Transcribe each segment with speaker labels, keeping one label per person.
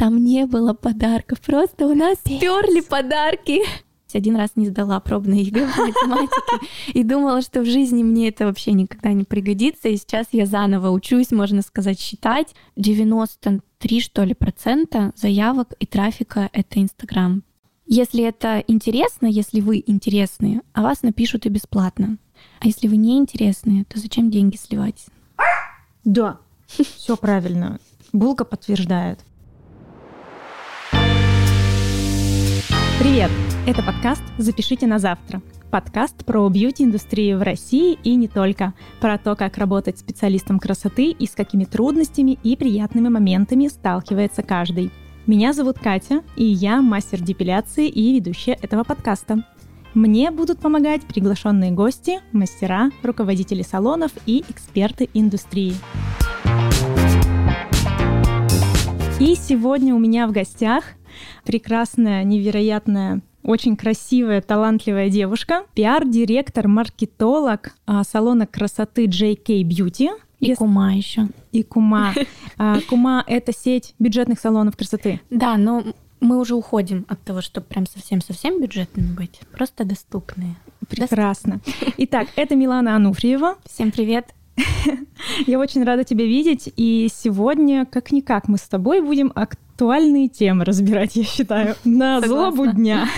Speaker 1: Там не было подарков, просто у нас сперли подарки один раз не сдала пробные ЕГЭ по математике и думала, что в жизни мне это вообще никогда не пригодится. И сейчас я заново учусь, можно сказать, считать. 93, что ли, процента заявок и трафика — это Инстаграм. Если это интересно, если вы интересные, а вас напишут и бесплатно. А если вы не интересные, то зачем деньги сливать?
Speaker 2: Да, все правильно. Булка подтверждает. Привет! Это подкаст «Запишите на завтра». Подкаст про бьюти-индустрию в России и не только. Про то, как работать специалистом красоты и с какими трудностями и приятными моментами сталкивается каждый. Меня зовут Катя, и я мастер депиляции и ведущая этого подкаста. Мне будут помогать приглашенные гости, мастера, руководители салонов и эксперты индустрии. И сегодня у меня в гостях прекрасная, невероятная очень красивая, талантливая девушка, пиар-директор, маркетолог а, салона красоты JK Beauty.
Speaker 1: И Если... Кума еще.
Speaker 2: И Кума. А, Кума — это сеть бюджетных салонов красоты.
Speaker 1: Да, но мы уже уходим от того, чтобы прям совсем-совсем бюджетными быть, просто доступные.
Speaker 2: Прекрасно. Итак, это Милана Ануфриева.
Speaker 1: Всем привет.
Speaker 2: Я очень рада тебя видеть, и сегодня, как-никак, мы с тобой будем актуальные темы разбирать, я считаю, на Согласна. злобу дня.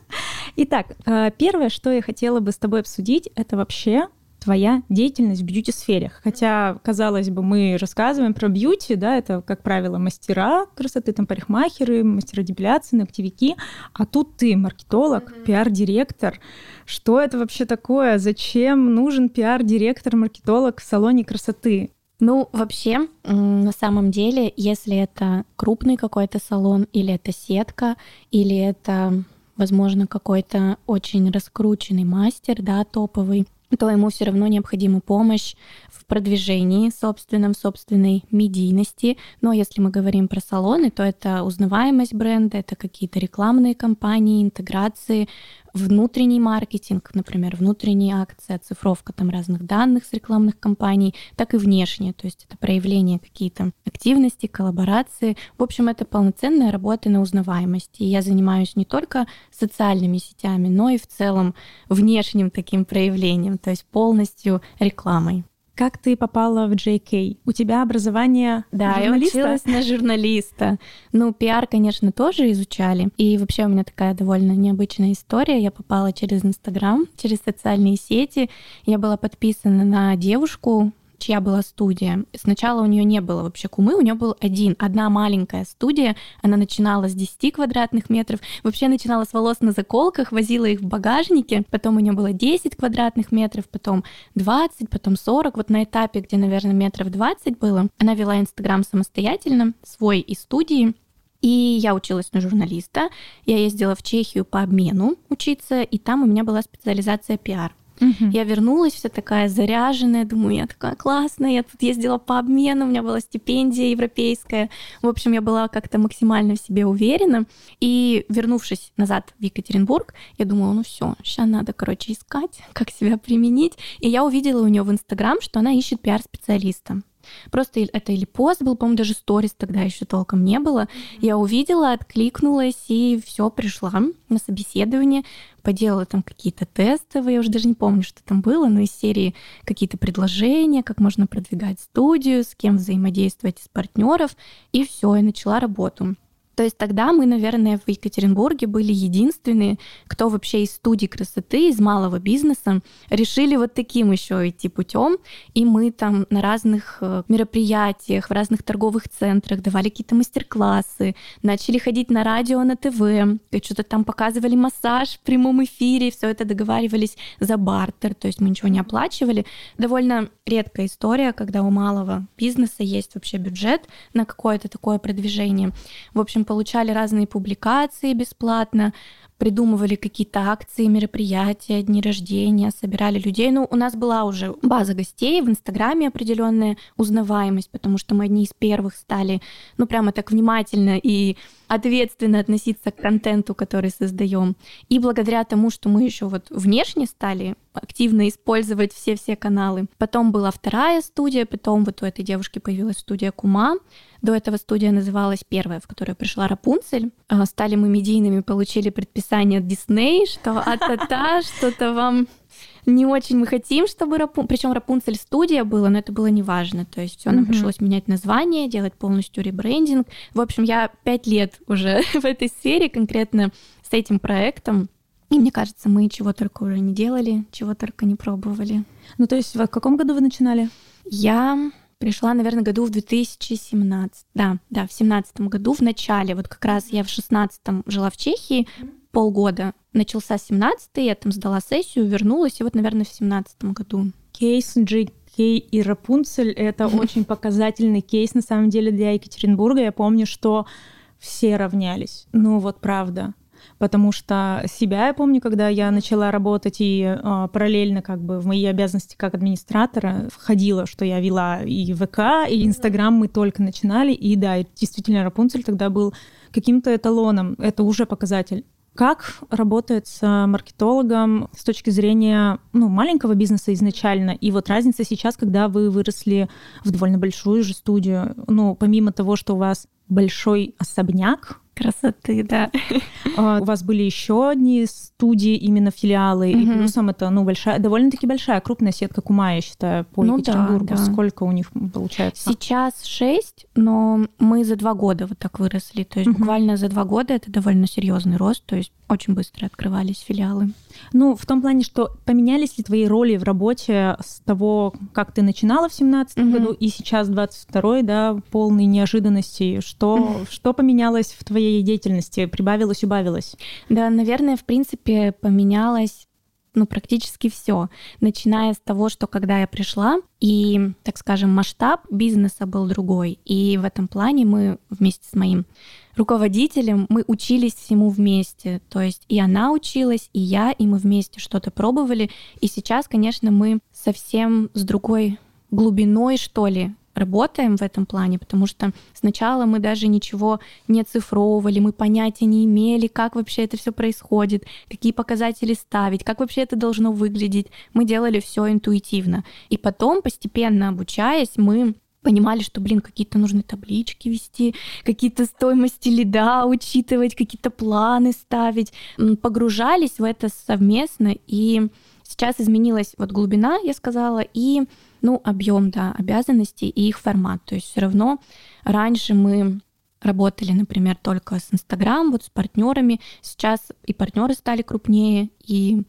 Speaker 2: Итак, э, первое, что я хотела бы с тобой обсудить, это вообще твоя деятельность в бьюти-сфере. Хотя, казалось бы, мы рассказываем про бьюти, да, это, как правило, мастера красоты, там, парикмахеры, мастера депиляции, ногтевики, а тут ты маркетолог, mm-hmm. пиар-директор. Что это вообще такое? Зачем нужен пиар-директор, маркетолог в салоне красоты?
Speaker 1: Ну, вообще, на самом деле, если это крупный какой-то салон, или это сетка, или это, возможно, какой-то очень раскрученный мастер, да, топовый, то ему все равно необходима помощь в продвижении собственном, собственной медийности. Но если мы говорим про салоны, то это узнаваемость бренда, это какие-то рекламные кампании, интеграции, внутренний маркетинг, например, внутренние акции, оцифровка там разных данных с рекламных кампаний, так и внешние, то есть это проявление какие-то активности, коллаборации. В общем, это полноценная работа на узнаваемости. И я занимаюсь не только социальными сетями, но и в целом внешним таким проявлением, то есть полностью рекламой.
Speaker 2: Как ты попала в JK? У тебя образование
Speaker 1: да, журналиста? я училась на журналиста. Ну, пиар, конечно, тоже изучали. И вообще у меня такая довольно необычная история. Я попала через Инстаграм, через социальные сети. Я была подписана на девушку, чья была студия. Сначала у нее не было вообще кумы, у нее был один, одна маленькая студия. Она начинала с 10 квадратных метров. Вообще начинала с волос на заколках, возила их в багажнике. Потом у нее было 10 квадратных метров, потом 20, потом 40. Вот на этапе, где, наверное, метров 20 было, она вела Инстаграм самостоятельно, свой из студии. И я училась на журналиста. Я ездила в Чехию по обмену учиться, и там у меня была специализация пиар. Угу. Я вернулась вся такая заряженная, думаю, я такая классная, я тут ездила по обмену, у меня была стипендия европейская. В общем, я была как-то максимально в себе уверена. И вернувшись назад в Екатеринбург, я думала, ну все, сейчас надо, короче, искать, как себя применить. И я увидела у нее в Инстаграм, что она ищет пиар-специалиста. Просто это или пост был, по-моему, даже сторис тогда еще толком не было. Я увидела, откликнулась и все пришла на собеседование, поделала там какие-то тестовые, я уже даже не помню, что там было, но из серии какие-то предложения, как можно продвигать студию, с кем взаимодействовать из партнеров, и все, я начала работу. То есть тогда мы, наверное, в Екатеринбурге были единственные, кто вообще из студии красоты, из малого бизнеса решили вот таким еще идти путем. И мы там на разных э, мероприятиях, в разных торговых центрах давали какие-то мастер-классы, начали ходить на радио, на ТВ, что-то там показывали массаж в прямом эфире, все это договаривались за бартер, то есть мы ничего не оплачивали. Довольно редкая история, когда у малого бизнеса есть вообще бюджет на какое-то такое продвижение. В общем, общем, получали разные публикации бесплатно, придумывали какие-то акции, мероприятия, дни рождения, собирали людей. Ну, у нас была уже база гостей в Инстаграме определенная узнаваемость, потому что мы одни из первых стали, ну, прямо так внимательно и ответственно относиться к контенту, который создаем. И благодаря тому, что мы еще вот внешне стали активно использовать все-все каналы. Потом была вторая студия, потом вот у этой девушки появилась студия Кума. До этого студия называлась первая, в которую пришла Рапунцель. А, стали мы медийными, получили предписание от Дисней, что а-та-та, что-то вам не очень мы хотим, чтобы Рапун... Причем Рапунцель студия была, но это было неважно. То есть все нам mm-hmm. пришлось менять название, делать полностью ребрендинг. В общем, я пять лет уже в этой сфере конкретно с этим проектом. И мне кажется, мы чего только уже не делали, чего только не пробовали.
Speaker 2: Ну, то есть в каком году вы начинали?
Speaker 1: Я пришла, наверное, году в 2017. Да, да, в 17 году в начале. Вот как раз я в 16 жила в Чехии полгода. Начался 17 я там сдала сессию, вернулась, и вот, наверное, в 17 году.
Speaker 2: Кейс GK и Рапунцель — это очень показательный кейс, на самом деле, для Екатеринбурга. Я помню, что все равнялись. Ну вот правда потому что себя я помню, когда я начала работать и э, параллельно как бы в мои обязанности как администратора входило, что я вела и ВК, и Инстаграм мы только начинали, и да, действительно Рапунцель тогда был каким-то эталоном, это уже показатель. Как работает с маркетологом с точки зрения ну, маленького бизнеса изначально? И вот разница сейчас, когда вы выросли в довольно большую же студию, ну, помимо того, что у вас большой особняк,
Speaker 1: красоты, да.
Speaker 2: А, у вас были еще одни студии, именно филиалы, и плюсом это ну, большая, довольно-таки большая, крупная сетка Кума, я считаю, по ну, Екатеринбургу. Да, да. Сколько у них получается?
Speaker 1: Сейчас шесть, но мы за два года вот так выросли. То есть буквально за два года это довольно серьезный рост, то есть очень быстро открывались филиалы.
Speaker 2: Ну, в том плане, что поменялись ли твои роли в работе с того, как ты начинала в семнадцатом году, и сейчас 22-й, да, полный неожиданностей. Что, что поменялось в твоей деятельности? Прибавилось, убавилось?
Speaker 1: Да, наверное, в принципе, поменялось ну, практически все. Начиная с того, что когда я пришла, и, так скажем, масштаб бизнеса был другой. И в этом плане мы вместе с моим руководителем, мы учились всему вместе. То есть и она училась, и я, и мы вместе что-то пробовали. И сейчас, конечно, мы совсем с другой глубиной, что ли, работаем в этом плане, потому что сначала мы даже ничего не оцифровывали, мы понятия не имели, как вообще это все происходит, какие показатели ставить, как вообще это должно выглядеть. Мы делали все интуитивно. И потом, постепенно обучаясь, мы понимали, что, блин, какие-то нужны таблички вести, какие-то стоимости лида учитывать, какие-то планы ставить. Погружались в это совместно, и сейчас изменилась вот глубина, я сказала, и ну, объем да, обязанностей и их формат. То есть все равно раньше мы работали, например, только с Инстаграм, вот с партнерами. Сейчас и партнеры стали крупнее, и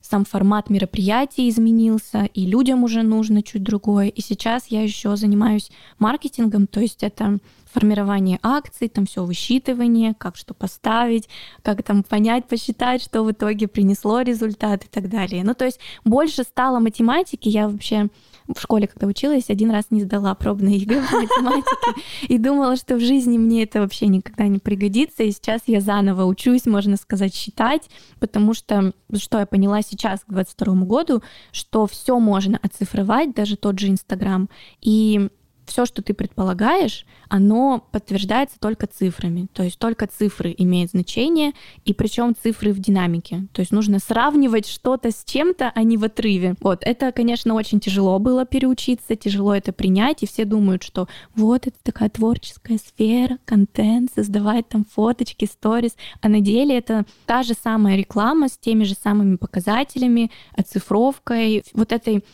Speaker 1: сам формат мероприятий изменился, и людям уже нужно чуть другое. И сейчас я еще занимаюсь маркетингом, то есть это формирование акций, там все высчитывание, как что поставить, как там понять, посчитать, что в итоге принесло результат и так далее. Ну, то есть больше стало математики. Я вообще в школе, когда училась, один раз не сдала пробные игры по математике и думала, что в жизни мне это вообще никогда не пригодится. И сейчас я заново учусь, можно сказать, считать, потому что, что я поняла сейчас, к 22 году, что все можно оцифровать, даже тот же Инстаграм. И все, что ты предполагаешь, оно подтверждается только цифрами. То есть только цифры имеют значение, и причем цифры в динамике. То есть нужно сравнивать что-то с чем-то, а не в отрыве. Вот, это, конечно, очень тяжело было переучиться, тяжело это принять, и все думают, что вот это такая творческая сфера, контент, создавать там фоточки, сторис, а на деле это та же самая реклама с теми же самыми показателями, оцифровкой, вот этой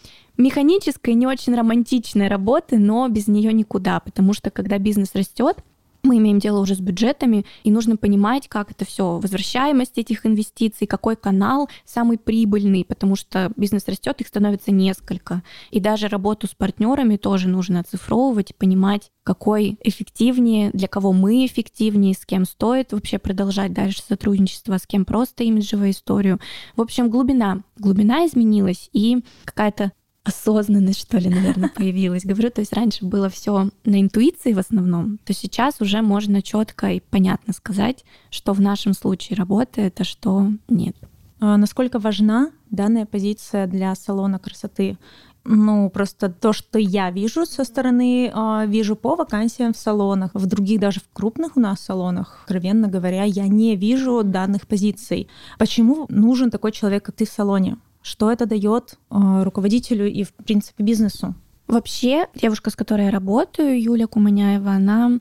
Speaker 1: механической, не очень романтичной работы, но без нее никуда, потому что когда бизнес растет, мы имеем дело уже с бюджетами, и нужно понимать, как это все, возвращаемость этих инвестиций, какой канал самый прибыльный, потому что бизнес растет, их становится несколько. И даже работу с партнерами тоже нужно оцифровывать, понимать, какой эффективнее, для кого мы эффективнее, с кем стоит вообще продолжать дальше сотрудничество, с кем просто имиджевую историю. В общем, глубина. Глубина изменилась, и какая-то осознанность, что ли, наверное, появилась. Говорю, то есть раньше было все на интуиции в основном, то сейчас уже можно четко и понятно сказать, что в нашем случае работает, а что нет.
Speaker 2: А насколько важна данная позиция для салона красоты? Ну, просто то, что я вижу со стороны, а, вижу по вакансиям в салонах, в других даже в крупных у нас салонах, откровенно говоря, я не вижу данных позиций. Почему нужен такой человек, как ты в салоне? Что это дает э, руководителю и, в принципе, бизнесу?
Speaker 1: Вообще, девушка, с которой я работаю, Юля Куманяева, она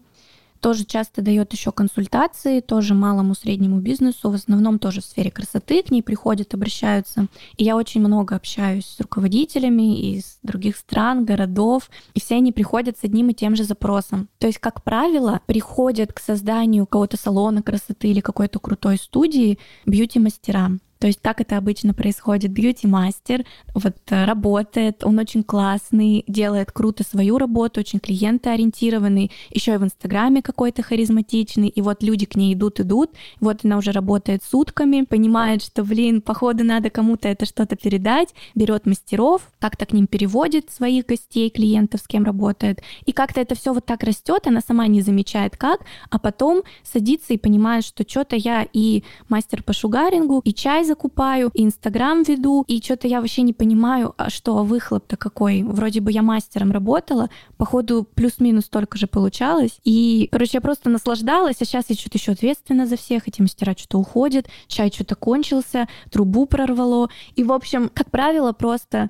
Speaker 1: тоже часто дает еще консультации, тоже малому среднему бизнесу, в основном тоже в сфере красоты, к ней приходят, обращаются. И я очень много общаюсь с руководителями из других стран, городов, и все они приходят с одним и тем же запросом. То есть, как правило, приходят к созданию какого-то салона красоты или какой-то крутой студии бьюти-мастера. То есть как это обычно происходит? Бьюти-мастер вот э, работает, он очень классный, делает круто свою работу, очень клиентоориентированный, еще и в Инстаграме какой-то харизматичный, и вот люди к ней идут, идут, вот она уже работает сутками, понимает, что, блин, походу надо кому-то это что-то передать, берет мастеров, как-то к ним переводит своих гостей, клиентов, с кем работает, и как-то это все вот так растет, она сама не замечает как, а потом садится и понимает, что что-то я и мастер по шугарингу, и чай закупаю, и Инстаграм веду, и что-то я вообще не понимаю, а что, а выхлоп-то какой? Вроде бы я мастером работала, походу плюс-минус столько же получалось, и, короче, я просто наслаждалась, а сейчас я что-то еще ответственна за всех, эти мастера что-то уходят, чай что-то кончился, трубу прорвало, и, в общем, как правило, просто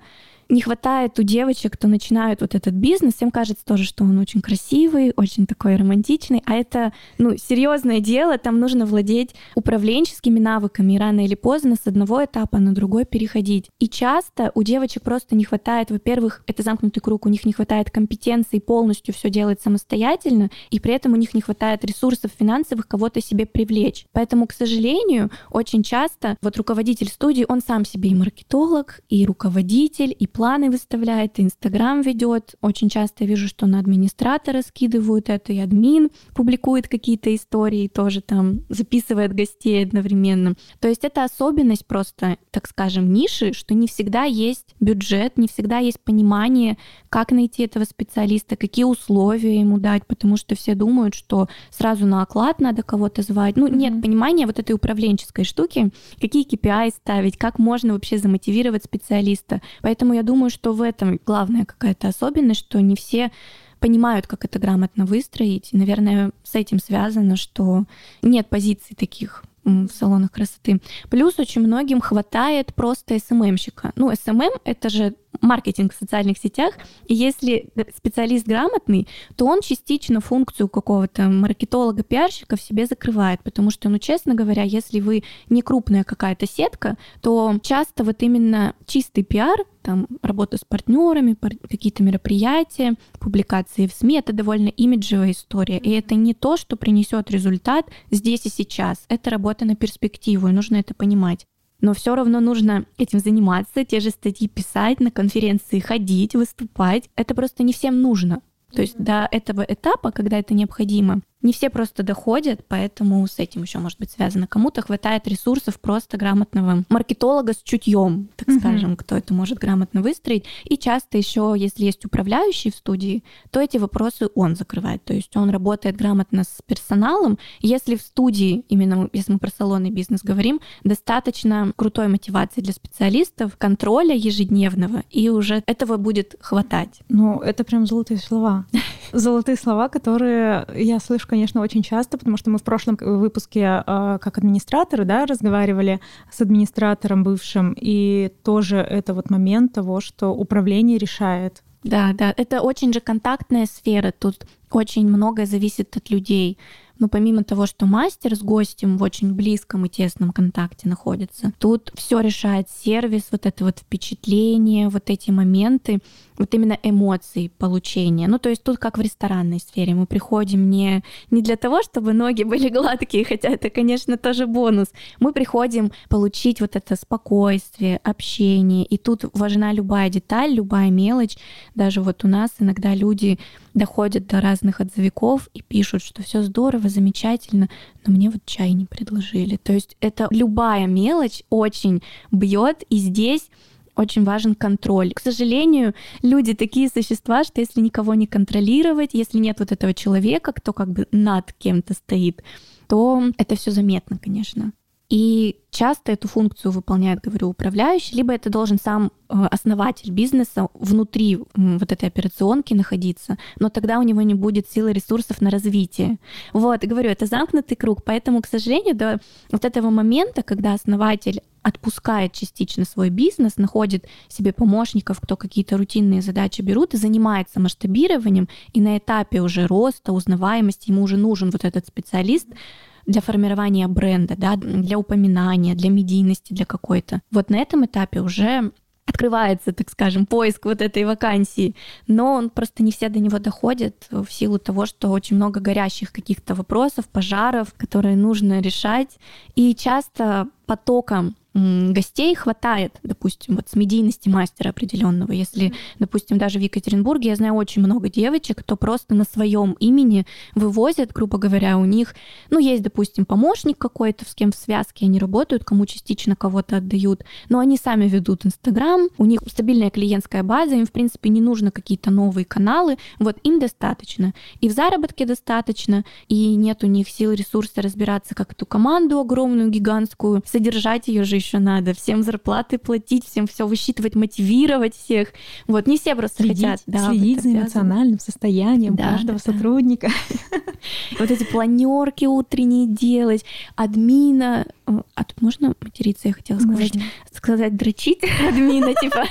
Speaker 1: не хватает у девочек, кто начинают вот этот бизнес, им кажется тоже, что он очень красивый, очень такой романтичный, а это, ну, серьезное дело, там нужно владеть управленческими навыками, рано или поздно с одного этапа на другой переходить. И часто у девочек просто не хватает, во-первых, это замкнутый круг, у них не хватает компетенции полностью все делать самостоятельно, и при этом у них не хватает ресурсов финансовых кого-то себе привлечь. Поэтому, к сожалению, очень часто вот руководитель студии, он сам себе и маркетолог, и руководитель, и планы выставляет, Инстаграм ведет. Очень часто вижу, что на администратора скидывают это, и админ публикует какие-то истории, тоже там записывает гостей одновременно. То есть это особенность просто, так скажем, ниши, что не всегда есть бюджет, не всегда есть понимание, как найти этого специалиста, какие условия ему дать, потому что все думают, что сразу на оклад надо кого-то звать. Ну, mm-hmm. нет понимания вот этой управленческой штуки, какие KPI ставить, как можно вообще замотивировать специалиста. Поэтому я думаю, что в этом главная какая-то особенность, что не все понимают, как это грамотно выстроить. И, наверное, с этим связано, что нет позиций таких в салонах красоты. Плюс очень многим хватает просто SMM щика. Ну, SMM — это же маркетинг в социальных сетях. И если специалист грамотный, то он частично функцию какого-то маркетолога, пиарщика в себе закрывает, потому что, ну, честно говоря, если вы не крупная какая-то сетка, то часто вот именно чистый пиар, там работа с партнерами, какие-то мероприятия, публикации в СМИ, это довольно имиджевая история. И это не то, что принесет результат здесь и сейчас. Это работа на перспективу, и нужно это понимать но все равно нужно этим заниматься, те же статьи писать, на конференции ходить, выступать. Это просто не всем нужно. То есть до этого этапа, когда это необходимо, не все просто доходят, поэтому с этим еще может быть связано. Кому-то хватает ресурсов просто грамотного маркетолога с чутьем, так mm-hmm. скажем, кто это может грамотно выстроить. И часто еще, если есть управляющий в студии, то эти вопросы он закрывает. То есть он работает грамотно с персоналом. Если в студии, именно если мы про салонный бизнес говорим, достаточно крутой мотивации для специалистов, контроля ежедневного, и уже этого будет хватать.
Speaker 2: Ну, это прям золотые слова. Золотые слова, которые я слышу конечно, очень часто, потому что мы в прошлом выпуске а, как администраторы, да, разговаривали с администратором бывшим, и тоже это вот момент того, что управление решает.
Speaker 1: Да, да, это очень же контактная сфера, тут очень многое зависит от людей. Но помимо того, что мастер с гостем в очень близком и тесном контакте находится, тут все решает сервис, вот это вот впечатление, вот эти моменты вот именно эмоций получения. Ну, то есть тут как в ресторанной сфере. Мы приходим не, не для того, чтобы ноги были гладкие, хотя это, конечно, тоже бонус. Мы приходим получить вот это спокойствие, общение. И тут важна любая деталь, любая мелочь. Даже вот у нас иногда люди доходят до разных отзывиков и пишут, что все здорово, замечательно, но мне вот чай не предложили. То есть это любая мелочь очень бьет, и здесь очень важен контроль. К сожалению, люди такие существа, что если никого не контролировать, если нет вот этого человека, кто как бы над кем-то стоит, то это все заметно, конечно. И часто эту функцию выполняет, говорю, управляющий, либо это должен сам э, основатель бизнеса внутри вот этой операционки находиться, но тогда у него не будет силы ресурсов на развитие. Вот, говорю, это замкнутый круг, поэтому, к сожалению, до вот этого момента, когда основатель отпускает частично свой бизнес, находит себе помощников, кто какие-то рутинные задачи берут и занимается масштабированием, и на этапе уже роста, узнаваемости ему уже нужен вот этот специалист, для формирования бренда, да, для упоминания, для медийности, для какой-то. Вот на этом этапе уже открывается, так скажем, поиск вот этой вакансии, но он просто не все до него доходят в силу того, что очень много горящих каких-то вопросов, пожаров, которые нужно решать. И часто потоком гостей хватает, допустим, вот с медийности мастера определенного. Если, допустим, даже в Екатеринбурге я знаю очень много девочек, кто просто на своем имени вывозят, грубо говоря, у них, ну, есть, допустим, помощник какой-то, с кем в связке они работают, кому частично кого-то отдают, но они сами ведут Инстаграм, у них стабильная клиентская база, им, в принципе, не нужно какие-то новые каналы, вот им достаточно. И в заработке достаточно, и нет у них сил, ресурса разбираться, как эту команду огромную, гигантскую, содержать ее же еще надо, всем зарплаты платить, всем все высчитывать, мотивировать всех. Вот не все просто
Speaker 2: следить,
Speaker 1: хотят.
Speaker 2: Да, следить за эмоциональным состоянием да, каждого да, сотрудника.
Speaker 1: Вот эти планерки утренние делать, админа, а тут можно материться, я хотела сказать, сказать дрочить админа, типа,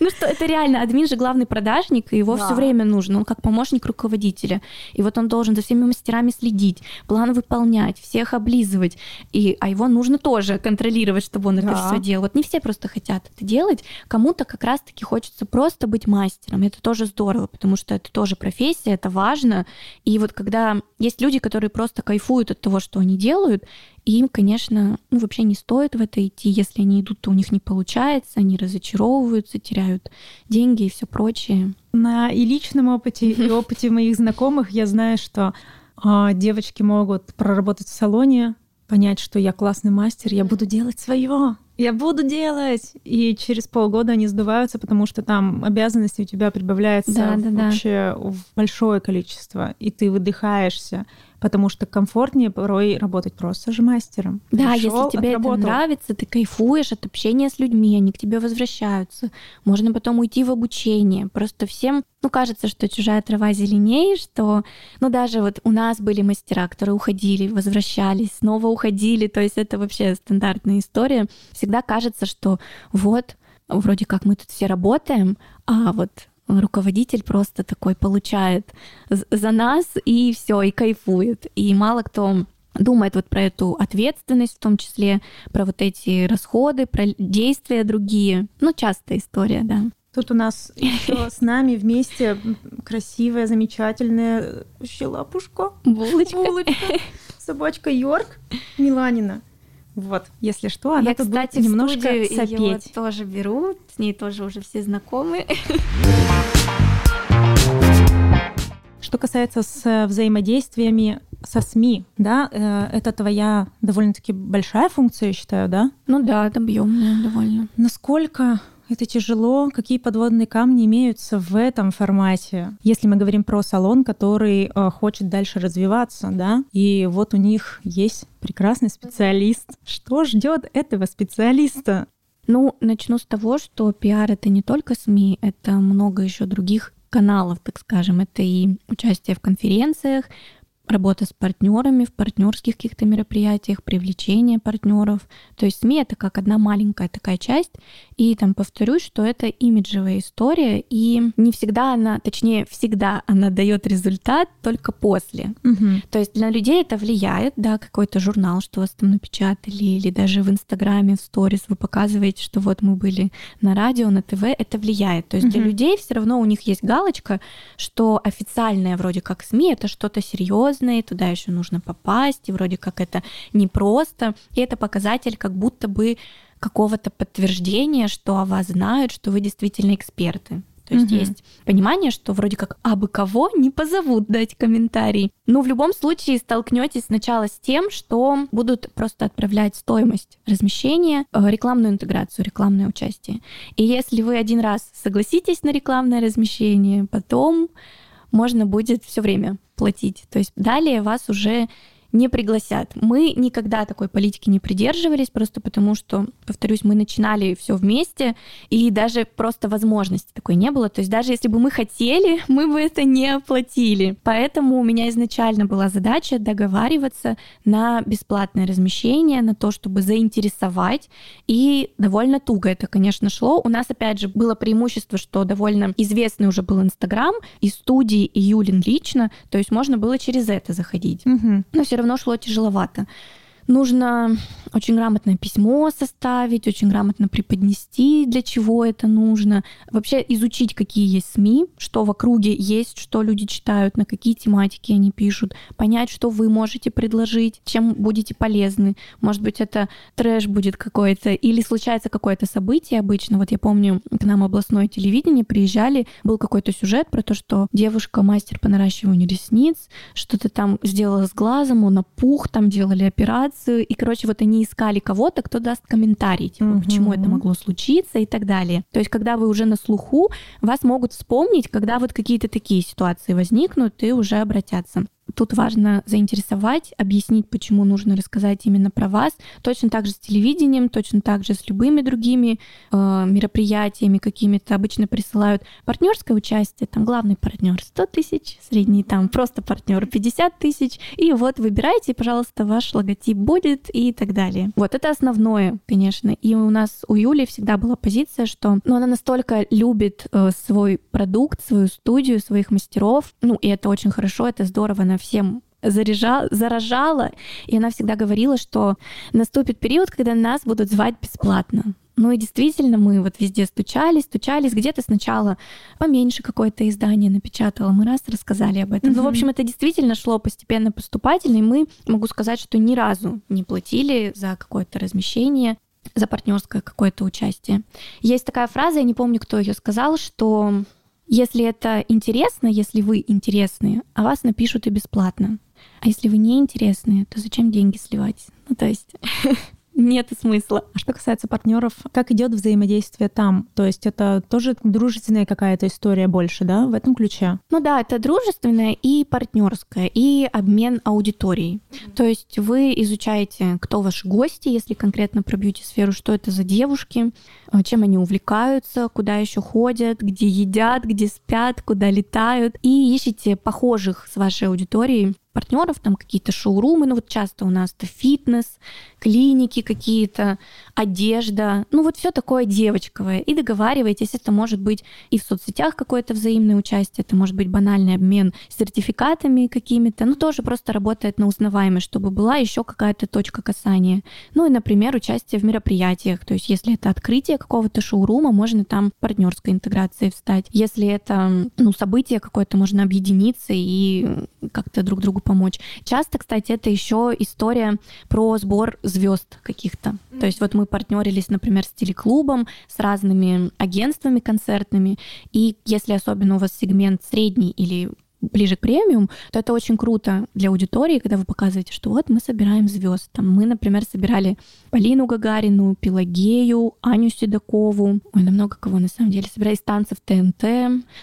Speaker 1: ну что, это реально, админ же главный продажник, и его все время нужно, он как помощник руководителя, и вот он должен за всеми мастерами следить, план выполнять, всех облизывать, и, а его нужно тоже контролировать, чтобы он да. это все делал. Вот не все просто хотят это делать, кому-то как раз-таки хочется просто быть мастером, это тоже здорово, потому что это тоже профессия, это важно, и вот когда есть люди, которые просто кайфуют от того, что они делают, им, конечно, ну, вообще не стоит в это идти. Если они идут, то у них не получается, они разочаровываются, теряют деньги и все прочее.
Speaker 2: На и личном опыте, и опыте моих знакомых я знаю, что э, девочки могут проработать в салоне, понять, что я классный мастер, я буду делать свое я буду делать. И через полгода они сдуваются, потому что там обязанности у тебя прибавляется да, да, вообще да. большое количество, и ты выдыхаешься потому что комфортнее порой работать просто же мастером.
Speaker 1: Да, Пришел, если тебе отработал. это нравится, ты кайфуешь от общения с людьми, они к тебе возвращаются. Можно потом уйти в обучение. Просто всем, ну, кажется, что чужая трава зеленее, что, ну, даже вот у нас были мастера, которые уходили, возвращались, снова уходили, то есть это вообще стандартная история. Всегда кажется, что вот, вроде как мы тут все работаем, а вот руководитель просто такой получает за нас и все, и кайфует. И мало кто думает вот про эту ответственность, в том числе про вот эти расходы, про действия другие. Ну, частая история, да.
Speaker 2: Тут у нас еще с нами вместе красивая, замечательная щелапушка.
Speaker 1: Булочка.
Speaker 2: Булочка. Собачка Йорк Миланина. Вот, если что, она
Speaker 1: Я,
Speaker 2: тут
Speaker 1: кстати,
Speaker 2: будет немножко
Speaker 1: сопеть. Ее тоже беру, с ней тоже уже все знакомы.
Speaker 2: Что касается с взаимодействиями со СМИ, да, э, это твоя довольно-таки большая функция, я считаю, да?
Speaker 1: Ну да, это объемная довольно.
Speaker 2: Насколько это тяжело. Какие подводные камни имеются в этом формате? Если мы говорим про салон, который э, хочет дальше развиваться, да, и вот у них есть прекрасный специалист. Что ждет этого специалиста?
Speaker 1: Ну, начну с того, что пиар это не только СМИ, это много еще других каналов, так скажем. Это и участие в конференциях, работа с партнерами в партнерских каких-то мероприятиях, привлечение партнеров. То есть СМИ это как одна маленькая такая часть. И там повторюсь, что это имиджевая история, и не всегда она, точнее, всегда она дает результат только после. Угу. То есть для людей это влияет, да, какой-то журнал, что вас там напечатали, или даже в Инстаграме, в сторис вы показываете, что вот мы были на радио, на ТВ, это влияет. То есть угу. для людей все равно у них есть галочка, что официальное вроде как СМИ это что-то серьезное, серьезный, туда еще нужно попасть, и вроде как это непросто. И это показатель как будто бы какого-то подтверждения, что о вас знают, что вы действительно эксперты. То есть угу. есть понимание, что вроде как абы кого не позовут дать комментарий. Но в любом случае столкнетесь сначала с тем, что будут просто отправлять стоимость размещения, э, рекламную интеграцию, рекламное участие. И если вы один раз согласитесь на рекламное размещение, потом можно будет все время платить. То есть далее вас уже не пригласят. Мы никогда такой политики не придерживались, просто потому что, повторюсь, мы начинали все вместе, и даже просто возможности такой не было. То есть даже если бы мы хотели, мы бы это не оплатили. Поэтому у меня изначально была задача договариваться на бесплатное размещение, на то, чтобы заинтересовать. И довольно туго это, конечно, шло. У нас, опять же, было преимущество, что довольно известный уже был Инстаграм, и студии, и Юлин лично, то есть можно было через это заходить. Угу. Но все равно шло тяжеловато нужно очень грамотное письмо составить, очень грамотно преподнести, для чего это нужно. Вообще изучить, какие есть СМИ, что в округе есть, что люди читают, на какие тематики они пишут, понять, что вы можете предложить, чем будете полезны. Может быть, это трэш будет какой-то, или случается какое-то событие обычно. Вот я помню, к нам областное телевидение приезжали, был какой-то сюжет про то, что девушка мастер по наращиванию ресниц, что-то там сделала с глазом, он опух, там делали операцию, информацию, и, короче, вот они искали кого-то, кто даст комментарий, типа, угу. почему это могло случиться и так далее. То есть, когда вы уже на слуху, вас могут вспомнить, когда вот какие-то такие ситуации возникнут, и уже обратятся. Тут важно заинтересовать, объяснить, почему нужно рассказать именно про вас. Точно так же с телевидением, точно так же с любыми другими э, мероприятиями какими-то. Обычно присылают партнерское участие, там главный партнер 100 тысяч, средний там просто партнер 50 тысяч. И вот выбирайте, пожалуйста, ваш логотип будет и так далее. Вот это основное, конечно. И у нас у Юли всегда была позиция, что ну, она настолько любит э, свой продукт, свою студию, своих мастеров. Ну, и это очень хорошо, это здорово, она всем заряжала, заражала, и она всегда говорила, что наступит период, когда нас будут звать бесплатно. Ну и действительно, мы вот везде стучались, стучались. Где-то сначала поменьше какое-то издание напечатало, мы раз рассказали об этом. Mm-hmm. Ну, в общем, это действительно шло постепенно поступательно, и мы, могу сказать, что ни разу не платили за какое-то размещение за партнерское какое-то участие. Есть такая фраза, я не помню, кто ее сказал, что если это интересно, если вы интересные, а вас напишут и бесплатно. А если вы не интересные, то зачем деньги сливать? Ну, то есть нет смысла.
Speaker 2: А что касается партнеров, как идет взаимодействие там? То есть это тоже дружественная какая-то история больше, да, в этом ключе?
Speaker 1: Ну да, это дружественная и партнерская, и обмен аудиторией. Mm-hmm. То есть вы изучаете, кто ваши гости, если конкретно про бьюти-сферу, что это за девушки, э, чем они увлекаются, куда еще ходят, где едят, где спят, куда летают, и ищете похожих с вашей аудиторией партнеров, там какие-то шоурумы, ну вот часто у нас это фитнес, клиники какие-то, одежда, ну вот все такое девочковое. И договариваетесь, это может быть и в соцсетях какое-то взаимное участие, это может быть банальный обмен сертификатами какими-то, ну тоже просто работает на узнаваемость, чтобы была еще какая-то точка касания. Ну и, например, участие в мероприятиях, то есть если это открытие какого-то шоурума, можно там партнерской интеграцией встать. Если это ну, событие какое-то, можно объединиться и как-то друг другу помочь. Часто, кстати, это еще история про сбор звезд каких-то. Mm-hmm. То есть вот мы партнерились, например, с телеклубом, с разными агентствами концертными, и если особенно у вас сегмент средний или ближе к премиум, то это очень круто для аудитории, когда вы показываете, что вот мы собираем звезд. Там мы, например, собирали Полину Гагарину, Пелагею, Аню Седокову. Ой, да много кого на самом деле. Собирали станцев ТНТ.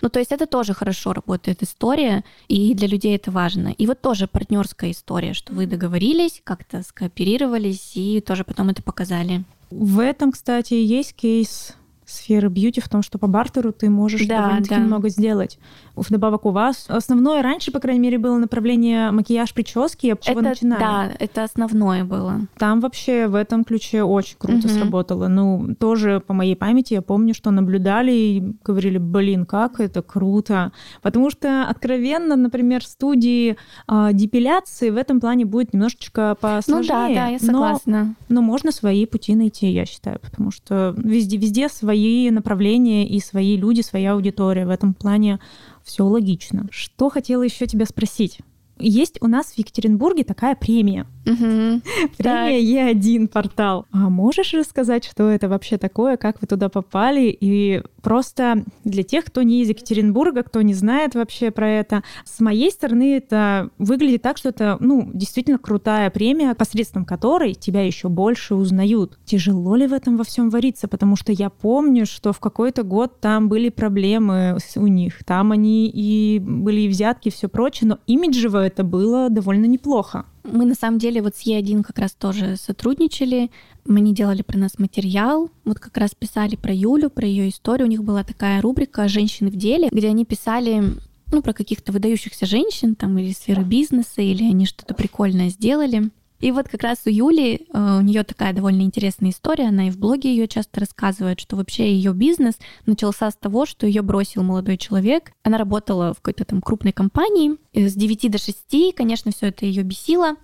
Speaker 1: Ну, то есть это тоже хорошо работает история, и для людей это важно. И вот тоже партнерская история, что вы договорились, как-то скооперировались, и тоже потом это показали.
Speaker 2: В этом, кстати, есть кейс сферы бьюти в том, что по бартеру ты можешь да, довольно-таки да. много сделать. Вдобавок у вас основное раньше, по крайней мере, было направление макияж, прически, а чего
Speaker 1: это,
Speaker 2: начинали?
Speaker 1: Да, это основное было.
Speaker 2: Там вообще в этом ключе очень круто угу. сработало. Ну, тоже по моей памяти я помню, что наблюдали и говорили, блин, как это круто. Потому что откровенно, например, студии э, депиляции в этом плане будет немножечко посложнее.
Speaker 1: Ну да, да, я согласна.
Speaker 2: Но, но можно свои пути найти, я считаю, потому что везде-везде свои направления и свои люди, своя аудитория. В этом плане все логично. Что хотела еще тебя спросить? Есть у нас в Екатеринбурге такая премия. Угу. Премия Е1 портал. А можешь рассказать, что это вообще такое, как вы туда попали? И просто для тех, кто не из Екатеринбурга, кто не знает вообще про это, с моей стороны это выглядит так, что это, ну, действительно крутая премия, посредством которой тебя еще больше узнают. Тяжело ли в этом во всем вариться? Потому что я помню, что в какой-то год там были проблемы у них. Там они и были и взятки, и все прочее, но имиджево это было довольно неплохо.
Speaker 1: Мы на самом деле вот с Е1 как раз тоже сотрудничали. Мы не делали про нас материал. Вот как раз писали про Юлю, про ее историю. У них была такая рубрика «Женщины в деле», где они писали ну, про каких-то выдающихся женщин там или сферы бизнеса, или они что-то прикольное сделали. И вот как раз у Юли, э, у нее такая довольно интересная история, она и в блоге ее часто рассказывает, что вообще ее бизнес начался с того, что ее бросил молодой человек. Она работала в какой-то там крупной компании с 9 до 6, конечно, все это ее бесило.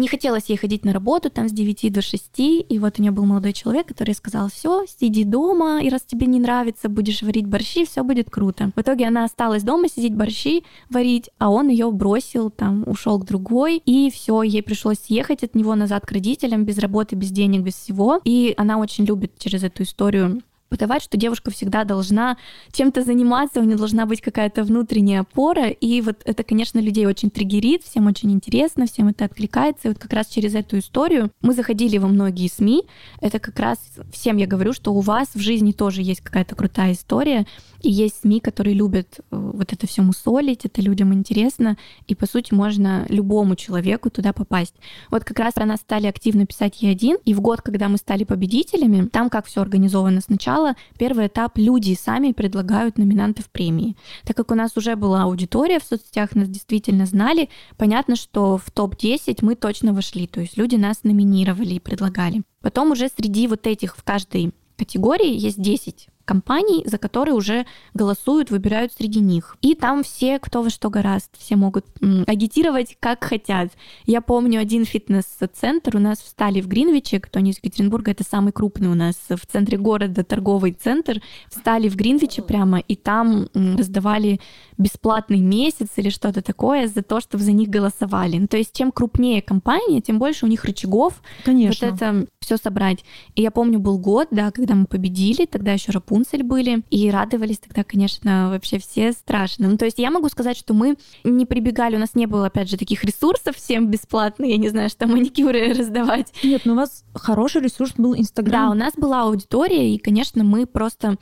Speaker 1: Не хотелось ей ходить на работу там с 9 до 6, и вот у нее был молодой человек, который сказал, все, сиди дома, и раз тебе не нравится, будешь варить борщи, все будет круто. В итоге она осталась дома сидеть борщи варить, а он ее бросил, там, ушел к другой, и все, ей пришлось съехать от него назад к родителям, без работы, без денег, без всего. И она очень любит через эту историю подавать, что девушка всегда должна чем-то заниматься, у нее должна быть какая-то внутренняя опора, и вот это, конечно, людей очень триггерит, всем очень интересно, всем это откликается, и вот как раз через эту историю мы заходили во многие СМИ, это как раз всем я говорю, что у вас в жизни тоже есть какая-то крутая история, и есть СМИ, которые любят э, вот это все мусолить, это людям интересно, и, по сути, можно любому человеку туда попасть. Вот как раз про нас стали активно писать Е1, и в год, когда мы стали победителями, там как все организовано сначала, первый этап люди сами предлагают номинантов премии. Так как у нас уже была аудитория в соцсетях, нас действительно знали, понятно, что в топ-10 мы точно вошли, то есть люди нас номинировали и предлагали. Потом уже среди вот этих в каждой категории есть 10 компаний, за которые уже голосуют, выбирают среди них. И там все, кто во что гораст, все могут агитировать как хотят. Я помню один фитнес-центр у нас встали в Гринвиче, кто не из Екатеринбурга, это самый крупный у нас в центре города торговый центр, встали в Гринвиче прямо, и там раздавали бесплатный месяц или что-то такое за то, чтобы за них голосовали. Ну, то есть чем крупнее компания, тем больше у них рычагов
Speaker 2: Конечно.
Speaker 1: вот это все собрать. И я помню, был год, да, когда мы победили, тогда еще Рапун Рапунцель были, и радовались тогда, конечно, вообще все страшно. Ну, то есть я могу сказать, что мы не прибегали, у нас не было, опять же, таких ресурсов всем бесплатно, я не знаю, что маникюры раздавать.
Speaker 2: Нет, ну у вас хороший ресурс был Инстаграм.
Speaker 1: Да, у нас была аудитория, и, конечно, мы просто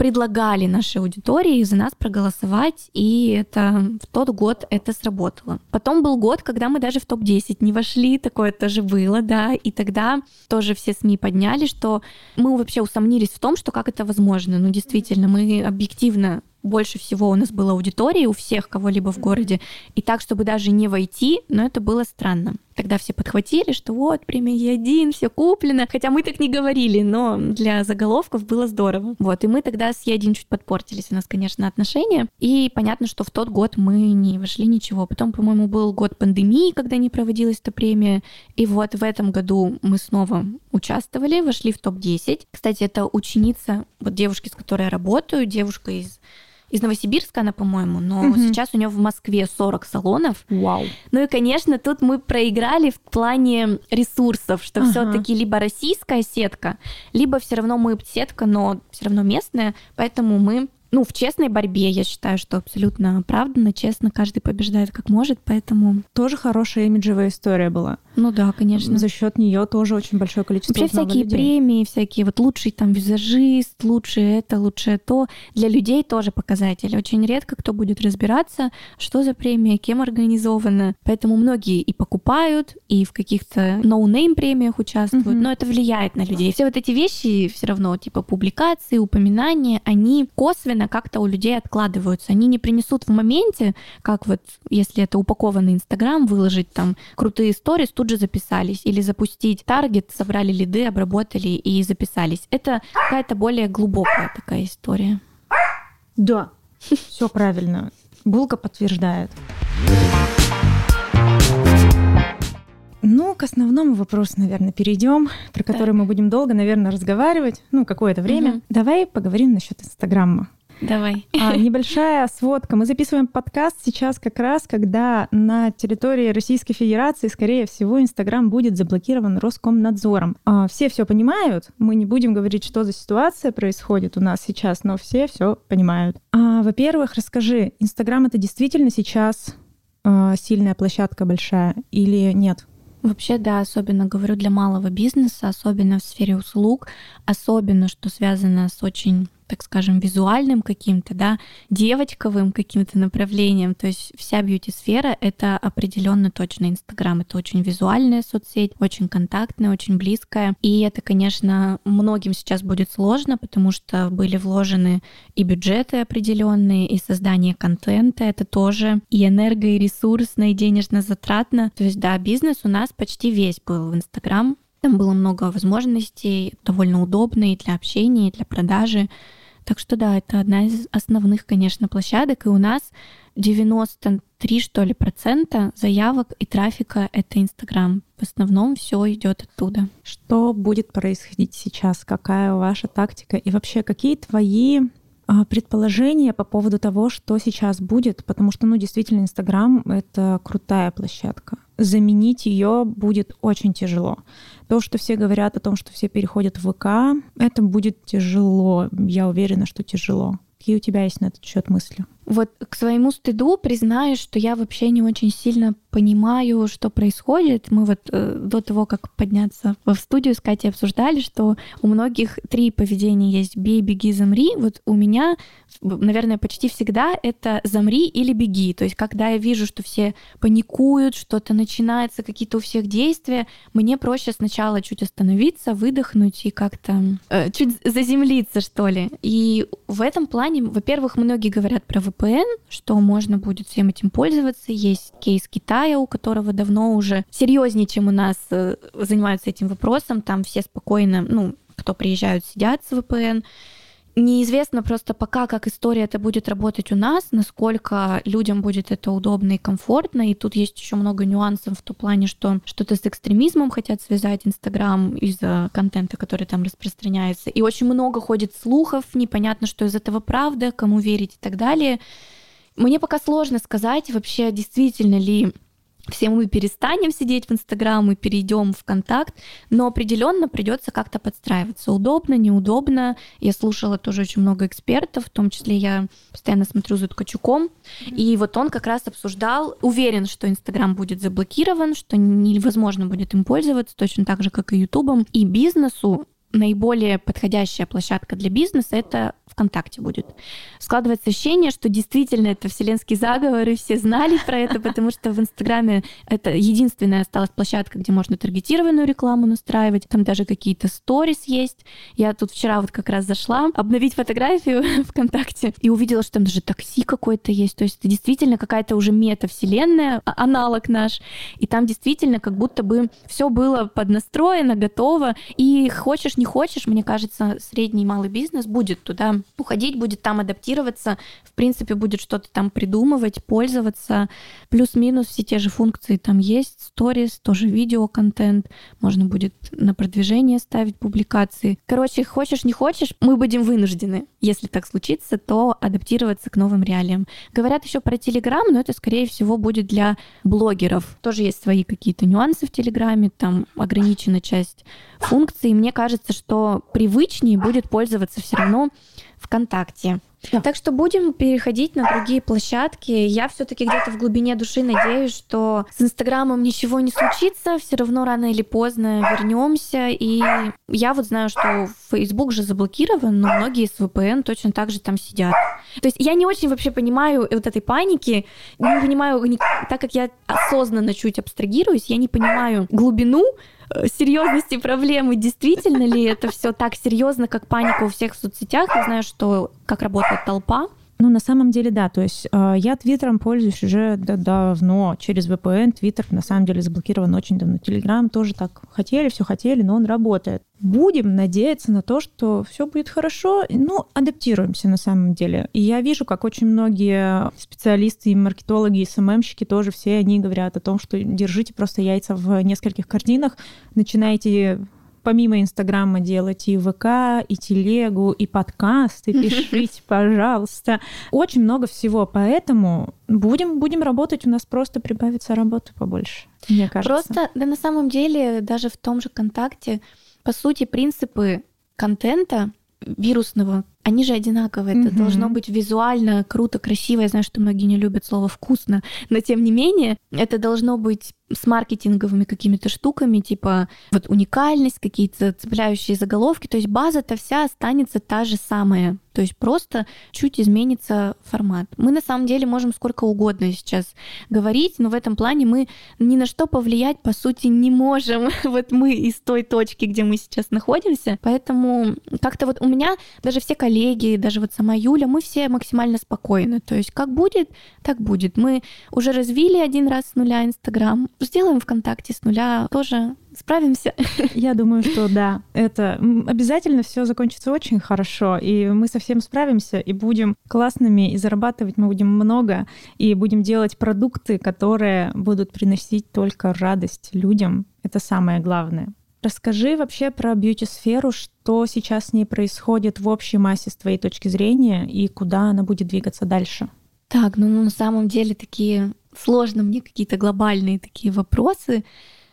Speaker 1: предлагали нашей аудитории за нас проголосовать, и это в тот год это сработало. Потом был год, когда мы даже в топ-10 не вошли, такое тоже было, да, и тогда тоже все СМИ подняли, что мы вообще усомнились в том, что как это возможно. Ну, действительно, мы объективно больше всего у нас было аудитории у всех кого-либо в городе, и так, чтобы даже не войти, но это было странно. Тогда все подхватили, что вот, премия Е1, все куплено. Хотя мы так не говорили, но для заголовков было здорово. Вот, и мы тогда с Е1 чуть подпортились у нас, конечно, отношения. И понятно, что в тот год мы не вошли ничего. Потом, по-моему, был год пандемии, когда не проводилась эта премия. И вот в этом году мы снова участвовали, вошли в топ-10. Кстати, это ученица, вот девушки, с которой я работаю, девушка из из Новосибирска она, по-моему, но угу. сейчас у нее в Москве 40 салонов.
Speaker 2: Вау.
Speaker 1: Ну и, конечно, тут мы проиграли в плане ресурсов, что ага. все-таки либо российская сетка, либо все равно мы сетка, но все равно местная, поэтому мы ну, в честной борьбе, я считаю, что абсолютно оправданно, честно, каждый побеждает как может, поэтому...
Speaker 2: Тоже хорошая имиджевая история была.
Speaker 1: Ну да, конечно.
Speaker 2: За счет нее тоже очень большое количество
Speaker 1: Вообще всякие
Speaker 2: людей.
Speaker 1: премии, всякие вот лучший там визажист, лучшее это, лучшее то. Для людей тоже показатель. Очень редко кто будет разбираться, что за премия, кем организована. Поэтому многие и покупают, и в каких-то no-name премиях участвуют, mm-hmm. но это влияет на людей. Все вот эти вещи все равно, типа публикации, упоминания, они косвенно как-то у людей откладываются. Они не принесут в моменте, как вот если это упакованный Инстаграм, выложить там крутые истории, тут же записались. Или запустить таргет, собрали лиды, обработали и записались. Это какая-то более глубокая такая история.
Speaker 2: Да, все правильно. Булка подтверждает. Ну, к основному вопросу, наверное, перейдем, про который так. мы будем долго, наверное, разговаривать, ну, какое-то время. Угу. Давай поговорим насчет Инстаграма.
Speaker 1: Давай.
Speaker 2: А, небольшая сводка. Мы записываем подкаст сейчас как раз, когда на территории Российской Федерации, скорее всего, Инстаграм будет заблокирован Роскомнадзором. А, все все понимают. Мы не будем говорить, что за ситуация происходит у нас сейчас, но все все понимают. А, во-первых, расскажи, Инстаграм это действительно сейчас а, сильная площадка большая или нет?
Speaker 1: Вообще, да, особенно говорю для малого бизнеса, особенно в сфере услуг, особенно что связано с очень так скажем, визуальным каким-то, да, девочковым каким-то направлением. То есть вся бьюти-сфера — это определенно точно Инстаграм. Это очень визуальная соцсеть, очень контактная, очень близкая. И это, конечно, многим сейчас будет сложно, потому что были вложены и бюджеты определенные, и создание контента. Это тоже и энерго, и ресурсно, и денежно затратно. То есть, да, бизнес у нас почти весь был в Инстаграм. Там было много возможностей, довольно удобные для общения, для продажи. Так что да, это одна из основных, конечно, площадок. И у нас 93, что ли, процента заявок и трафика — это Инстаграм. В основном все идет оттуда.
Speaker 2: Что будет происходить сейчас? Какая ваша тактика? И вообще, какие твои предположения по поводу того, что сейчас будет? Потому что, ну, действительно, Инстаграм — это крутая площадка. Заменить ее будет очень тяжело. То, что все говорят о том, что все переходят в ВК, это будет тяжело. Я уверена, что тяжело. Какие у тебя есть на этот счет мысли?
Speaker 1: Вот к своему стыду признаюсь, что я вообще не очень сильно понимаю, что происходит. Мы вот э, до того, как подняться в студию с Катей обсуждали, что у многих три поведения есть «бей, беги, замри». Вот у меня, наверное, почти всегда это «замри» или «беги». То есть когда я вижу, что все паникуют, что-то начинается, какие-то у всех действия, мне проще сначала чуть остановиться, выдохнуть и как-то э, чуть заземлиться, что ли. И в этом плане, во-первых, многие говорят про VPN, что можно будет всем этим пользоваться. Есть кейс Китая, у которого давно уже серьезнее, чем у нас, э, занимаются этим вопросом. Там все спокойно, ну, кто приезжают, сидят с VPN. Неизвестно просто пока, как история это будет работать у нас, насколько людям будет это удобно и комфортно. И тут есть еще много нюансов в том плане, что что-то с экстремизмом хотят связать Инстаграм из-за контента, который там распространяется. И очень много ходит слухов, непонятно, что из этого правда, кому верить и так далее. Мне пока сложно сказать вообще, действительно ли все мы перестанем сидеть в Инстаграм и перейдем в Контакт, но определенно придется как-то подстраиваться. Удобно, неудобно. Я слушала тоже очень много экспертов, в том числе я постоянно смотрю за Ткачуком, mm-hmm. и вот он как раз обсуждал, уверен, что Инстаграм будет заблокирован, что невозможно будет им пользоваться, точно так же, как и Ютубом, и бизнесу наиболее подходящая площадка для бизнеса это ВКонтакте будет. Складывается ощущение, что действительно это вселенский заговор, и все знали про это, потому что в Инстаграме это единственная осталась площадка, где можно таргетированную рекламу настраивать. Там даже какие-то сторис есть. Я тут вчера вот как раз зашла обновить фотографию ВКонтакте и увидела, что там даже такси какое-то есть. То есть это действительно какая-то уже метавселенная, а, аналог наш. И там действительно как будто бы все было поднастроено, готово. И хочешь, не хочешь, мне кажется, средний и малый бизнес будет туда уходить, будет там адаптироваться, в принципе, будет что-то там придумывать, пользоваться. Плюс-минус все те же функции там есть, сторис, тоже видео-контент, можно будет на продвижение ставить публикации. Короче, хочешь, не хочешь, мы будем вынуждены, если так случится, то адаптироваться к новым реалиям. Говорят еще про Телеграм, но это, скорее всего, будет для блогеров. Тоже есть свои какие-то нюансы в Телеграме, там ограничена часть функций. Мне кажется, что привычнее будет пользоваться все равно ВКонтакте. Да. Так что будем переходить на другие площадки. Я все-таки где-то в глубине души надеюсь, что с Инстаграмом ничего не случится, все равно рано или поздно вернемся. И я вот знаю, что Facebook же заблокирован, но многие с VPN точно так же там сидят. То есть я не очень вообще понимаю вот этой паники, не понимаю, так как я осознанно чуть абстрагируюсь, я не понимаю глубину серьезности проблемы. Действительно ли это все так серьезно, как паника у всех в соцсетях? Я знаю, что как работает толпа,
Speaker 2: ну, на самом деле, да. То есть э, я Твиттером пользуюсь уже давно через VPN. Твиттер на самом деле заблокирован очень давно. Телеграм тоже так хотели, все хотели, но он работает. Будем надеяться на то, что все будет хорошо. Ну, адаптируемся на самом деле. И я вижу, как очень многие специалисты и маркетологи, и СММщики тоже все они говорят о том, что держите просто яйца в нескольких картинах, начинайте помимо Инстаграма делать и ВК, и телегу, и подкасты, пишите, пожалуйста. Очень много всего, поэтому будем, будем работать, у нас просто прибавится работы побольше, мне кажется.
Speaker 1: Просто, да на самом деле, даже в том же контакте, по сути, принципы контента вирусного, они же одинаковые. Mm-hmm. Это должно быть визуально круто, красиво. Я знаю, что многие не любят слово вкусно, но тем не менее это должно быть с маркетинговыми какими-то штуками, типа вот уникальность, какие-то цепляющие заголовки. То есть база-то вся останется та же самая. То есть просто чуть изменится формат. Мы на самом деле можем сколько угодно сейчас говорить, но в этом плане мы ни на что повлиять, по сути, не можем. Вот мы из той точки, где мы сейчас находимся. Поэтому как-то вот у меня даже все коллеги, даже вот сама Юля, мы все максимально спокойны. То есть как будет, так будет. Мы уже развили один раз с нуля Инстаграм, сделаем ВКонтакте с нуля тоже справимся.
Speaker 2: Я думаю, что да, это обязательно все закончится очень хорошо, и мы совсем справимся, и будем классными, и зарабатывать мы будем много, и будем делать продукты, которые будут приносить только радость людям. Это самое главное. Расскажи вообще про бьюти-сферу, что сейчас с ней происходит в общей массе с твоей точки зрения и куда она будет двигаться дальше.
Speaker 1: Так, ну на самом деле такие сложно мне какие-то глобальные такие вопросы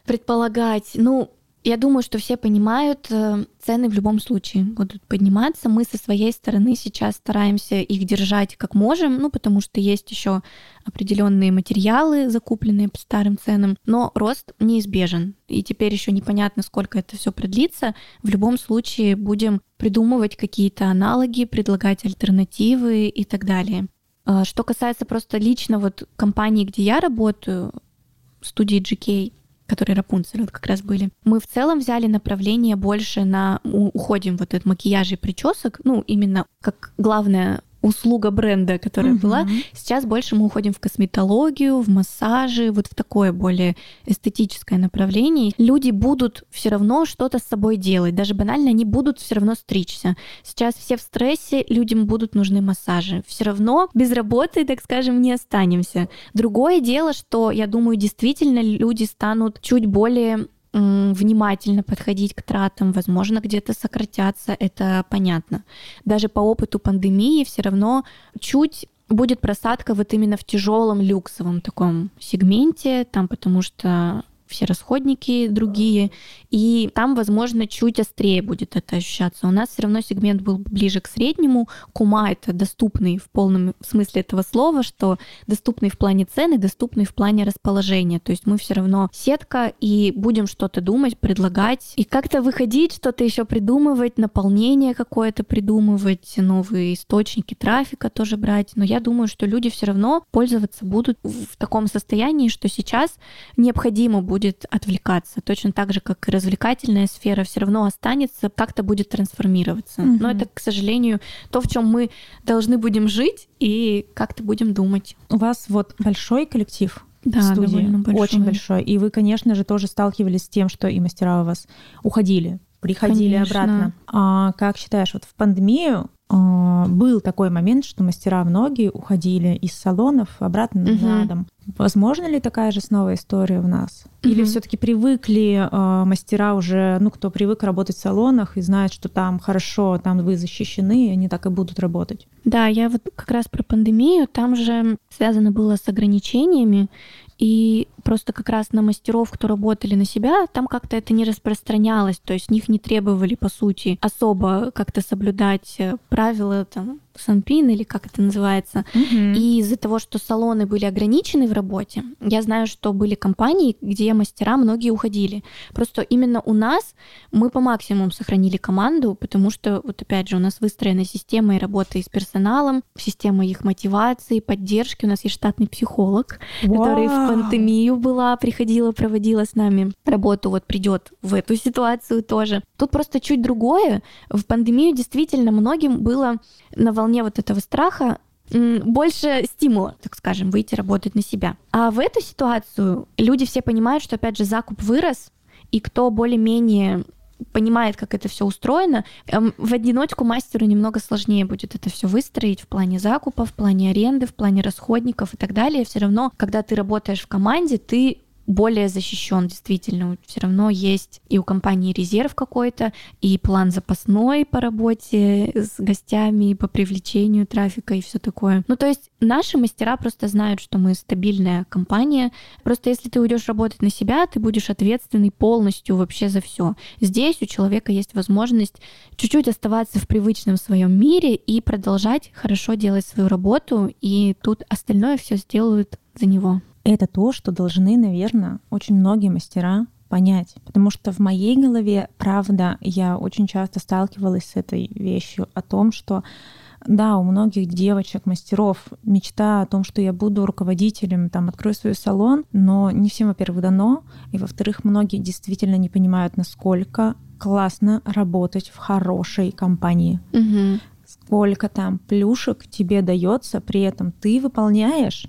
Speaker 1: предполагать. Ну, я думаю, что все понимают, э, цены в любом случае будут подниматься. Мы со своей стороны сейчас стараемся их держать как можем, ну, потому что есть еще определенные материалы, закупленные по старым ценам, но рост неизбежен. И теперь еще непонятно, сколько это все продлится. В любом случае будем придумывать какие-то аналоги, предлагать альтернативы и так далее. А, что касается просто лично вот компании, где я работаю, студии GK, которые Рапунцель вот как раз были. Мы в целом взяли направление больше на уходим вот от макияжа и причесок, ну, именно как главное услуга бренда, которая угу. была. Сейчас больше мы уходим в косметологию, в массажи, вот в такое более эстетическое направление. Люди будут все равно что-то с собой делать, даже банально они будут все равно стричься. Сейчас все в стрессе, людям будут нужны массажи. Все равно без работы, так скажем, не останемся. Другое дело, что я думаю, действительно люди станут чуть более внимательно подходить к тратам, возможно, где-то сократятся, это понятно. Даже по опыту пандемии все равно чуть будет просадка вот именно в тяжелом люксовом таком сегменте, там потому что все расходники другие, и там, возможно, чуть острее будет это ощущаться. У нас все равно сегмент был ближе к среднему. Кума — это доступный в полном смысле этого слова, что доступный в плане цены, доступный в плане расположения. То есть мы все равно сетка, и будем что-то думать, предлагать, и как-то выходить, что-то еще придумывать, наполнение какое-то придумывать, новые источники трафика тоже брать. Но я думаю, что люди все равно пользоваться будут в таком состоянии, что сейчас необходимо будет будет отвлекаться. Точно так же, как и развлекательная сфера все равно останется, как-то будет трансформироваться. Угу. Но это, к сожалению, то, в чем мы должны будем жить и как-то будем думать.
Speaker 2: У вас вот большой коллектив
Speaker 1: да,
Speaker 2: студии,
Speaker 1: большой.
Speaker 2: очень большой. И вы, конечно же, тоже сталкивались с тем, что и мастера у вас уходили, приходили
Speaker 1: конечно.
Speaker 2: обратно. А как считаешь, вот в пандемию был такой момент, что мастера многие уходили из салонов обратно угу. на дом. Возможно ли такая же снова история у нас? Или угу. все-таки привыкли э, мастера уже, ну, кто привык работать в салонах и знает, что там хорошо, там вы защищены, и они так и будут работать?
Speaker 1: Да, я вот как раз про пандемию, там же связано было с ограничениями, и просто как раз на мастеров, кто работали на себя, там как-то это не распространялось, то есть них не требовали, по сути, особо как-то соблюдать э, правила там Санпин или как это называется. Угу. И из-за того, что салоны были ограничены в работе, я знаю, что были компании, где мастера многие уходили. Просто именно у нас мы по максимуму сохранили команду, потому что, вот опять же, у нас выстроена система и работа с персоналом, система их мотивации, поддержки. У нас есть штатный психолог, Вау. который в пандемию была, приходила, проводила с нами работу, вот придет в эту ситуацию тоже. Тут просто чуть другое. В пандемию действительно многим было на волне волне вот этого страха больше стимула, так скажем, выйти работать на себя. А в эту ситуацию люди все понимают, что, опять же, закуп вырос, и кто более-менее понимает, как это все устроено, эм, в одиночку мастеру немного сложнее будет это все выстроить в плане закупа, в плане аренды, в плане расходников и так далее. Все равно, когда ты работаешь в команде, ты более защищен, действительно. Все равно есть и у компании резерв какой-то, и план запасной по работе с гостями, по привлечению трафика и все такое. Ну, то есть наши мастера просто знают, что мы стабильная компания. Просто если ты уйдешь работать на себя, ты будешь ответственный полностью вообще за все. Здесь у человека есть возможность чуть-чуть оставаться в привычном своем мире и продолжать хорошо делать свою работу, и тут остальное все сделают за него.
Speaker 2: Это то, что должны, наверное, очень многие мастера понять. Потому что в моей голове, правда, я очень часто сталкивалась с этой вещью о том, что да, у многих девочек, мастеров мечта о том, что я буду руководителем, там, открою свой салон, но не всем, во-первых, дано, и, во-вторых, многие действительно не понимают, насколько классно работать в хорошей компании.
Speaker 1: Угу.
Speaker 2: Сколько там плюшек тебе дается, при этом ты выполняешь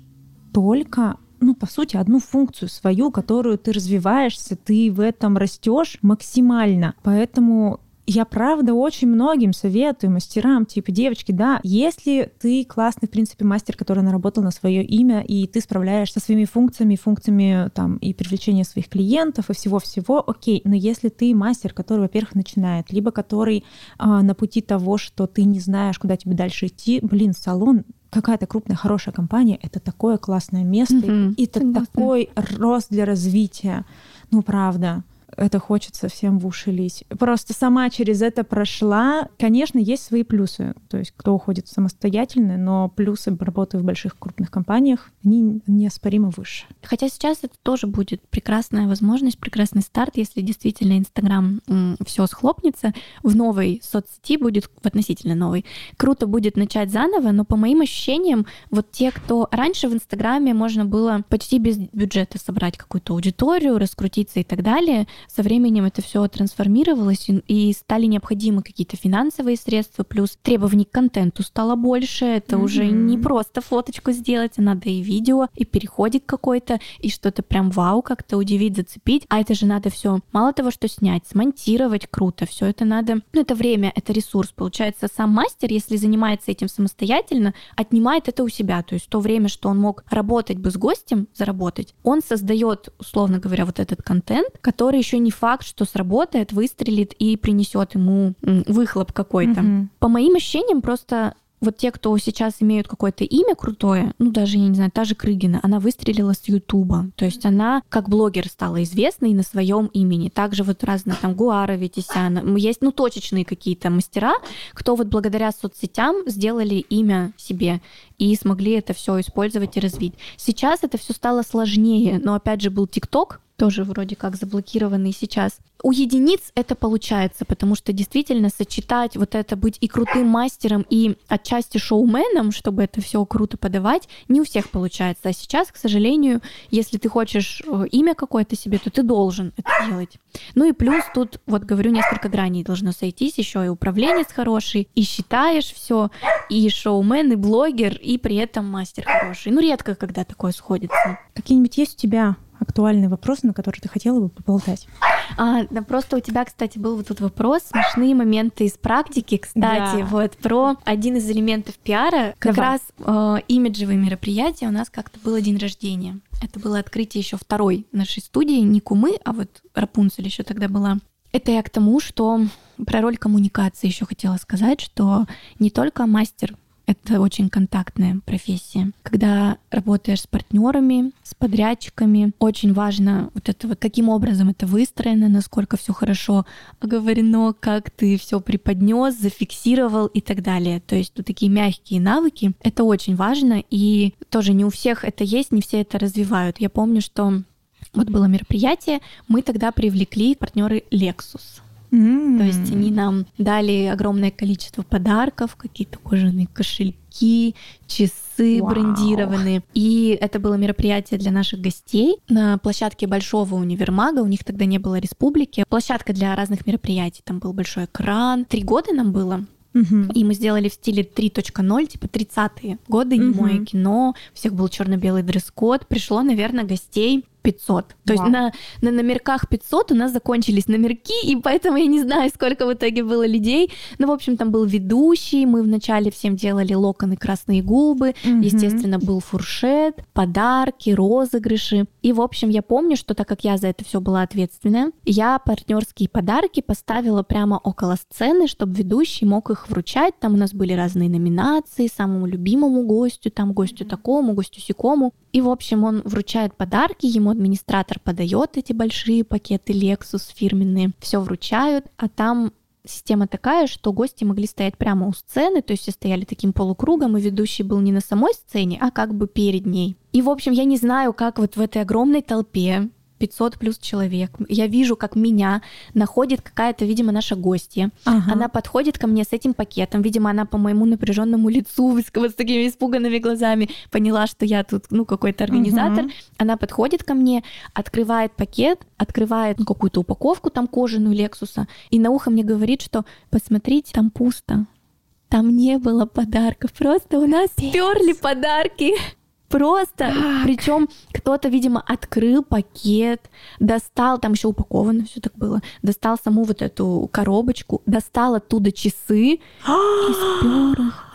Speaker 2: только ну, по сути, одну функцию свою, которую ты развиваешься, ты в этом растешь максимально. Поэтому я правда очень многим советую мастерам, типа, девочки, да, если ты классный, в принципе, мастер, который наработал на свое имя, и ты справляешься со своими функциями, функциями там и привлечения своих клиентов и всего-всего, окей, но если ты мастер, который, во-первых, начинает, либо который а, на пути того, что ты не знаешь, куда тебе дальше идти, блин, салон какая-то крупная хорошая компания это такое классное место, mm-hmm. и это Согласна. такой рост для развития. Ну, правда это хочется всем в уши лить. Просто сама через это прошла. Конечно, есть свои плюсы. То есть кто уходит самостоятельно, но плюсы работы в больших крупных компаниях, они неоспоримо выше.
Speaker 1: Хотя сейчас это тоже будет прекрасная возможность, прекрасный старт, если действительно Инстаграм все схлопнется, в новой соцсети будет, в относительно новой, круто будет начать заново, но по моим ощущениям, вот те, кто раньше в Инстаграме можно было почти без бюджета собрать какую-то аудиторию, раскрутиться и так далее, со временем это все трансформировалось, и стали необходимы какие-то финансовые средства, плюс требований к контенту стало больше. Это mm-hmm. уже не просто фоточку сделать, а надо и видео, и переходик какой-то, и что-то прям вау, как-то удивить, зацепить. А это же надо все мало того, что снять, смонтировать круто, все это надо. Ну, это время, это ресурс. Получается, сам мастер, если занимается этим самостоятельно, отнимает это у себя. То есть то время, что он мог работать бы с гостем, заработать, он создает, условно говоря, вот этот контент, который еще не факт, что сработает, выстрелит и принесет ему выхлоп какой-то. Угу. По моим ощущениям, просто вот те, кто сейчас имеют какое-то имя крутое, ну даже, я не знаю, та же Крыгина, она выстрелила с Ютуба. То есть она как блогер стала известной на своем имени. Также вот разные там Гуара, Ветисяна. Есть, ну, точечные какие-то мастера, кто вот благодаря соцсетям сделали имя себе и смогли это все использовать и развить. Сейчас это все стало сложнее, но опять же был ТикТок, тоже вроде как заблокированный сейчас. У единиц это получается, потому что действительно сочетать вот это быть и крутым мастером, и отчасти шоуменом, чтобы это все круто подавать, не у всех получается. А сейчас, к сожалению, если ты хочешь э, имя какое-то себе, то ты должен это делать. Ну и плюс тут, вот говорю, несколько граней должно сойтись, еще и управленец хороший, и считаешь все, и шоумен, и блогер, и при этом мастер хороший. Ну редко, когда такое сходится.
Speaker 2: Какие-нибудь есть у тебя актуальные вопросы, на которые ты хотела бы поболтать?
Speaker 1: А, да просто у тебя, кстати, был вот тут вопрос, смешные моменты из практики, кстати, да. вот про один из элементов пиара, как Давай. раз э, имиджевые мероприятия, у нас как-то было день рождения. Это было открытие еще второй нашей студии, не Кумы, а вот Рапунцель еще тогда была. Это я к тому, что про роль коммуникации еще хотела сказать, что не только мастер это очень контактная профессия. Когда работаешь с партнерами, с подрядчиками, очень важно вот это вот, каким образом это выстроено, насколько все хорошо оговорено, как ты все преподнес, зафиксировал и так далее. То есть вот такие мягкие навыки, это очень важно, и тоже не у всех это есть, не все это развивают. Я помню, что вот было мероприятие, мы тогда привлекли партнеры Lexus.
Speaker 2: Mm.
Speaker 1: То есть они нам дали огромное количество подарков, какие-то кожаные кошельки, часы wow. брендированные. И это было мероприятие для наших гостей на площадке Большого универмага. У них тогда не было республики. Площадка для разных мероприятий. Там был большой экран. Три года нам было.
Speaker 2: Угу.
Speaker 1: И мы сделали в стиле 3.0, типа 30-е годы, немое кино, у всех был черно-белый дресс-код. Пришло, наверное, гостей 500. То есть на, на номерках 500 у нас закончились номерки, и поэтому я не знаю, сколько в итоге было людей. Но, ну, в общем, там был ведущий, мы вначале всем делали локоны, красные губы, mm естественно, был фуршет, подарки, розыгрыши. И, в общем, я помню, что так как я за это все была ответственная, я партнерские подарки поставила прямо около сцены, чтобы ведущий мог их вручать. Там у нас были разные номинации, самому любимому гостю, там гостю такому, гостю сякому. И, в общем, он вручает подарки, ему администратор подает эти большие пакеты Lexus фирменные, все вручают, а там система такая, что гости могли стоять прямо у сцены, то есть все стояли таким полукругом, и ведущий был не на самой сцене, а как бы перед ней. И, в общем, я не знаю, как вот в этой огромной толпе 500 плюс человек. Я вижу, как меня находит какая-то, видимо, наша гостья. Ага. Она подходит ко мне с этим пакетом. Видимо, она по моему напряженному лицу, вот с такими испуганными глазами, поняла, что я тут, ну, какой-то организатор. Угу. Она подходит ко мне, открывает пакет, открывает ну, какую-то упаковку там кожаную Лексуса, и на ухо мне говорит, что посмотрите, там пусто. Там не было подарков, просто у нас сперли подарки. Просто, причем кто-то, видимо, открыл пакет, достал, там еще упаковано все так было, достал саму вот эту коробочку, достал оттуда часы и спер их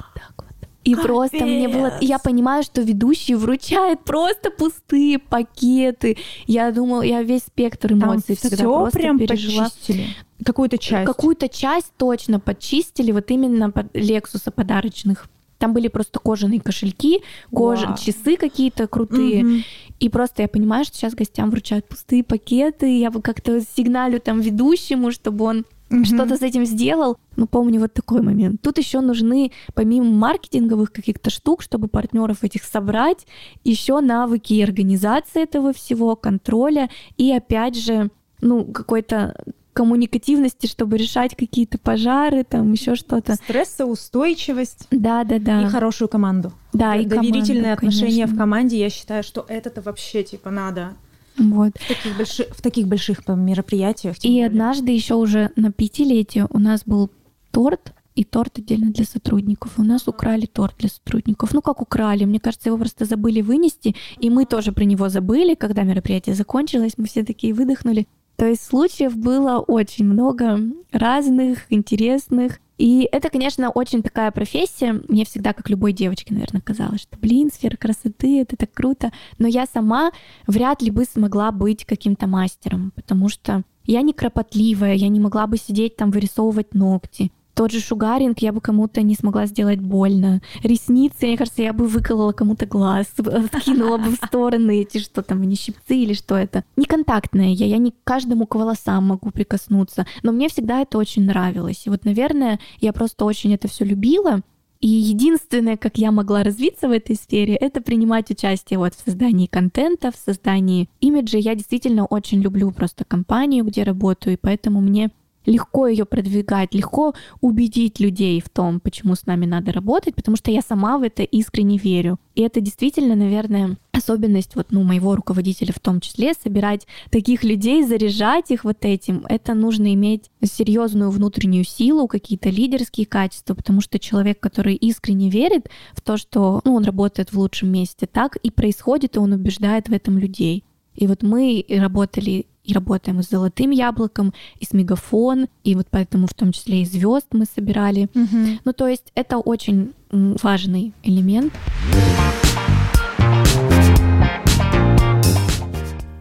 Speaker 1: и Капец. просто мне было... Я понимаю, что ведущий вручает просто пустые пакеты. Я думала, я весь спектр эмоций
Speaker 2: Там всегда просто прям пережила. Почистили. Какую-то часть.
Speaker 1: Какую-то часть точно подчистили, вот именно под Лексуса подарочных. Там были просто кожаные кошельки, кожа, Вау. часы какие-то крутые. Угу. И просто я понимаю, что сейчас гостям вручают пустые пакеты. Я бы как-то сигналю там ведущему, чтобы он угу. что-то с этим сделал. Ну, помню вот такой момент. Тут еще нужны, помимо маркетинговых каких-то штук, чтобы партнеров этих собрать, еще навыки организации этого всего, контроля и опять же, ну, какой-то коммуникативности, чтобы решать какие-то пожары, там еще что-то.
Speaker 2: Стрессоустойчивость.
Speaker 1: Да, да, да.
Speaker 2: И хорошую команду.
Speaker 1: Да, и
Speaker 2: доверительные
Speaker 1: команду,
Speaker 2: отношения
Speaker 1: конечно.
Speaker 2: в команде. Я считаю, что это-то вообще типа надо.
Speaker 1: Вот.
Speaker 2: В таких, больших, в таких больших мероприятиях.
Speaker 1: И более. однажды еще уже на пятилетие у нас был торт, и торт отдельно для сотрудников. У нас украли торт для сотрудников. Ну, как украли? Мне кажется, его просто забыли вынести, и мы тоже про него забыли, когда мероприятие закончилось. Мы все такие выдохнули. То есть случаев было очень много разных, интересных. И это, конечно, очень такая профессия. Мне всегда, как любой девочке, наверное, казалось, что, блин, сфера красоты, это так круто. Но я сама вряд ли бы смогла быть каким-то мастером, потому что я не кропотливая, я не могла бы сидеть там вырисовывать ногти. Тот же шугаринг я бы кому-то не смогла сделать больно. Ресницы, мне кажется, я бы выколола кому-то глаз, откинула бы в стороны эти, что там, не щипцы или что это. Неконтактная я, я не каждому к волосам могу прикоснуться, но мне всегда это очень нравилось. И вот, наверное, я просто очень это все любила, и единственное, как я могла развиться в этой сфере, это принимать участие вот в создании контента, в создании имиджа. Я действительно очень люблю просто компанию, где работаю, и поэтому мне легко ее продвигать, легко убедить людей в том, почему с нами надо работать, потому что я сама в это искренне верю. И это действительно, наверное, особенность вот, ну, моего руководителя в том числе, собирать таких людей, заряжать их вот этим. Это нужно иметь серьезную внутреннюю силу, какие-то лидерские качества, потому что человек, который искренне верит в то, что ну, он работает в лучшем месте, так и происходит, и он убеждает в этом людей. И вот мы работали и работаем с золотым яблоком, и с мегафон, и вот поэтому в том числе и звезд мы собирали. Угу. Ну, то есть это очень важный элемент.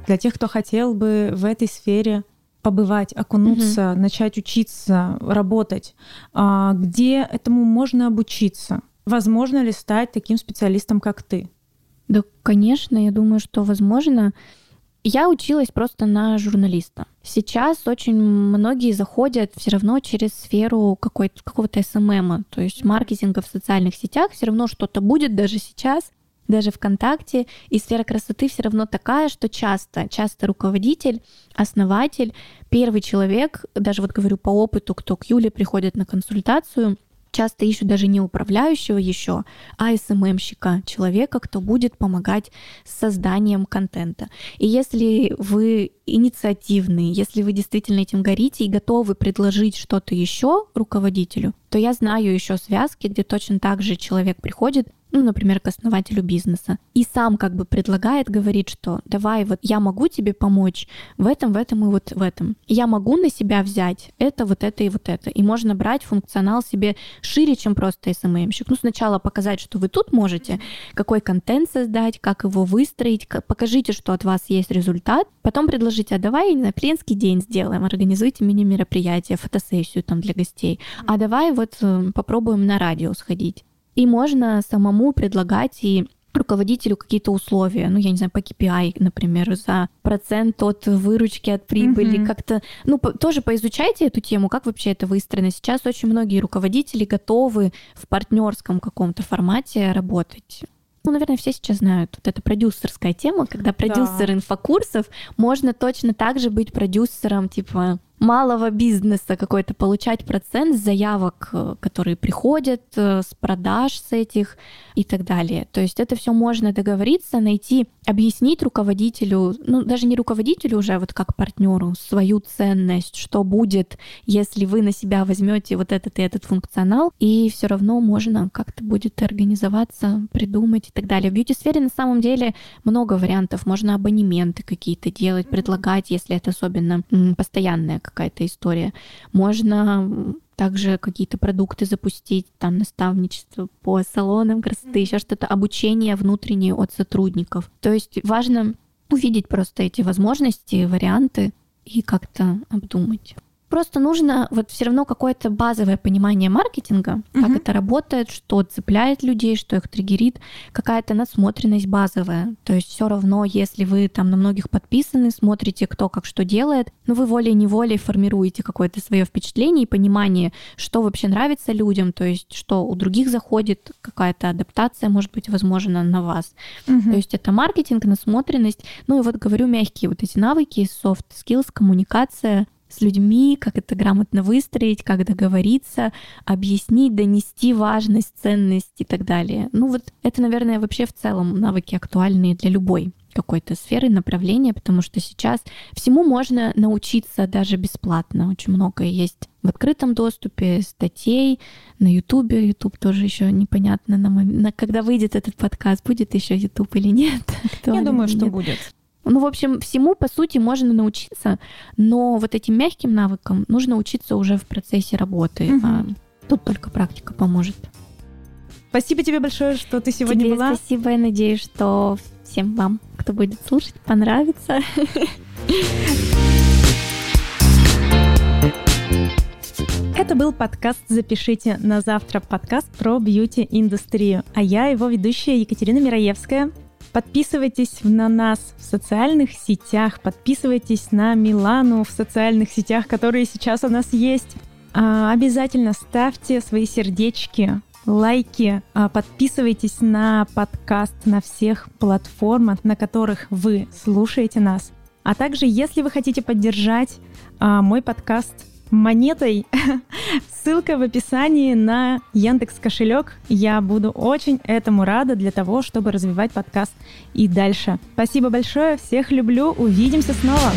Speaker 2: Для тех, кто хотел бы в этой сфере побывать, окунуться, угу. начать учиться, работать, а, где этому можно обучиться? Возможно ли стать таким специалистом, как ты?
Speaker 1: Да, конечно, я думаю, что возможно. Я училась просто на журналиста. Сейчас очень многие заходят все равно через сферу какого-то СММа, то есть маркетинга в социальных сетях. Все равно что-то будет даже сейчас, даже ВКонтакте. И сфера красоты все равно такая, что часто, часто руководитель, основатель, первый человек, даже вот говорю по опыту, кто к Юле приходит на консультацию, часто ищут даже не управляющего еще, а СММщика, человека, кто будет помогать с созданием контента. И если вы инициативный, если вы действительно этим горите и готовы предложить что-то еще руководителю, то я знаю еще связки, где точно так же человек приходит ну, например, к основателю бизнеса, и сам как бы предлагает, говорит, что давай, вот я могу тебе помочь в этом, в этом и вот в этом. Я могу на себя взять это, вот это и вот это. И можно брать функционал себе шире, чем просто SMM-щик. Ну, сначала показать, что вы тут можете, какой контент создать, как его выстроить, покажите, что от вас есть результат, потом предложить, а давай, знаю, клиентский день сделаем, организуйте мини-мероприятие, фотосессию там для гостей, а давай вот э, попробуем на радио сходить. И можно самому предлагать и руководителю какие-то условия, ну, я не знаю, по KPI, например, за процент от выручки, от прибыли, mm-hmm. как-то, ну, по, тоже поизучайте эту тему, как вообще это выстроено. Сейчас очень многие руководители готовы в партнерском каком-то формате работать. Ну, наверное, все сейчас знают. Вот это продюсерская тема, когда продюсер да. инфокурсов можно точно так же быть продюсером, типа, малого бизнеса какой-то получать процент с заявок, э, которые приходят, э, с продаж с этих и так далее. То есть это все можно договориться, найти, объяснить руководителю, ну даже не руководителю уже, а вот как партнеру, свою ценность, что будет, если вы на себя возьмете вот этот и этот функционал, и все равно можно как-то будет организоваться, придумать и так далее. В бьюти-сфере на самом деле много вариантов. Можно абонементы какие-то делать, предлагать, если это особенно постоянная какая-то история. Можно также какие-то продукты запустить, там наставничество по салонам красоты, еще что-то, обучение внутреннее от сотрудников. То есть важно увидеть просто эти возможности, варианты и как-то обдумать. Просто нужно вот все равно какое-то базовое понимание маркетинга, как uh-huh. это работает, что цепляет людей, что их триггерит, какая-то насмотренность базовая. То есть все равно, если вы там на многих подписаны, смотрите, кто как что делает, но вы волей-неволей формируете какое-то свое впечатление и понимание, что вообще нравится людям, то есть что у других заходит, какая-то адаптация может быть возможна на вас. Uh-huh. То есть это маркетинг, насмотренность, ну и вот говорю мягкие вот эти навыки, soft skills, коммуникация, с людьми, как это грамотно выстроить, как договориться, объяснить, донести важность, ценность и так далее. Ну вот это, наверное, вообще в целом навыки актуальные для любой какой-то сферы, направления, потому что сейчас всему можно научиться даже бесплатно. Очень многое есть в открытом доступе, статей на Ютубе. Ютуб тоже еще непонятно, на, на, когда выйдет этот подкаст, будет еще Ютуб или нет.
Speaker 2: Я думаю, что будет.
Speaker 1: Ну, в общем, всему, по сути, можно научиться, но вот этим мягким навыкам нужно учиться уже в процессе работы. Угу. А тут только практика поможет.
Speaker 2: Спасибо тебе большое, что ты сегодня
Speaker 1: тебе
Speaker 2: была.
Speaker 1: Спасибо, я надеюсь, что всем вам, кто будет слушать, понравится.
Speaker 2: Это был подкаст «Запишите на завтра» подкаст про бьюти-индустрию. А я его ведущая Екатерина Мираевская. Подписывайтесь на нас в социальных сетях, подписывайтесь на Милану в социальных сетях, которые сейчас у нас есть. А, обязательно ставьте свои сердечки, лайки, а, подписывайтесь на подкаст на всех платформах, на которых вы слушаете нас. А также, если вы хотите поддержать а, мой подкаст монетой. Ссылка в описании на Яндекс кошелек. Я буду очень этому рада для того, чтобы развивать подкаст и дальше. Спасибо большое, всех люблю, увидимся снова.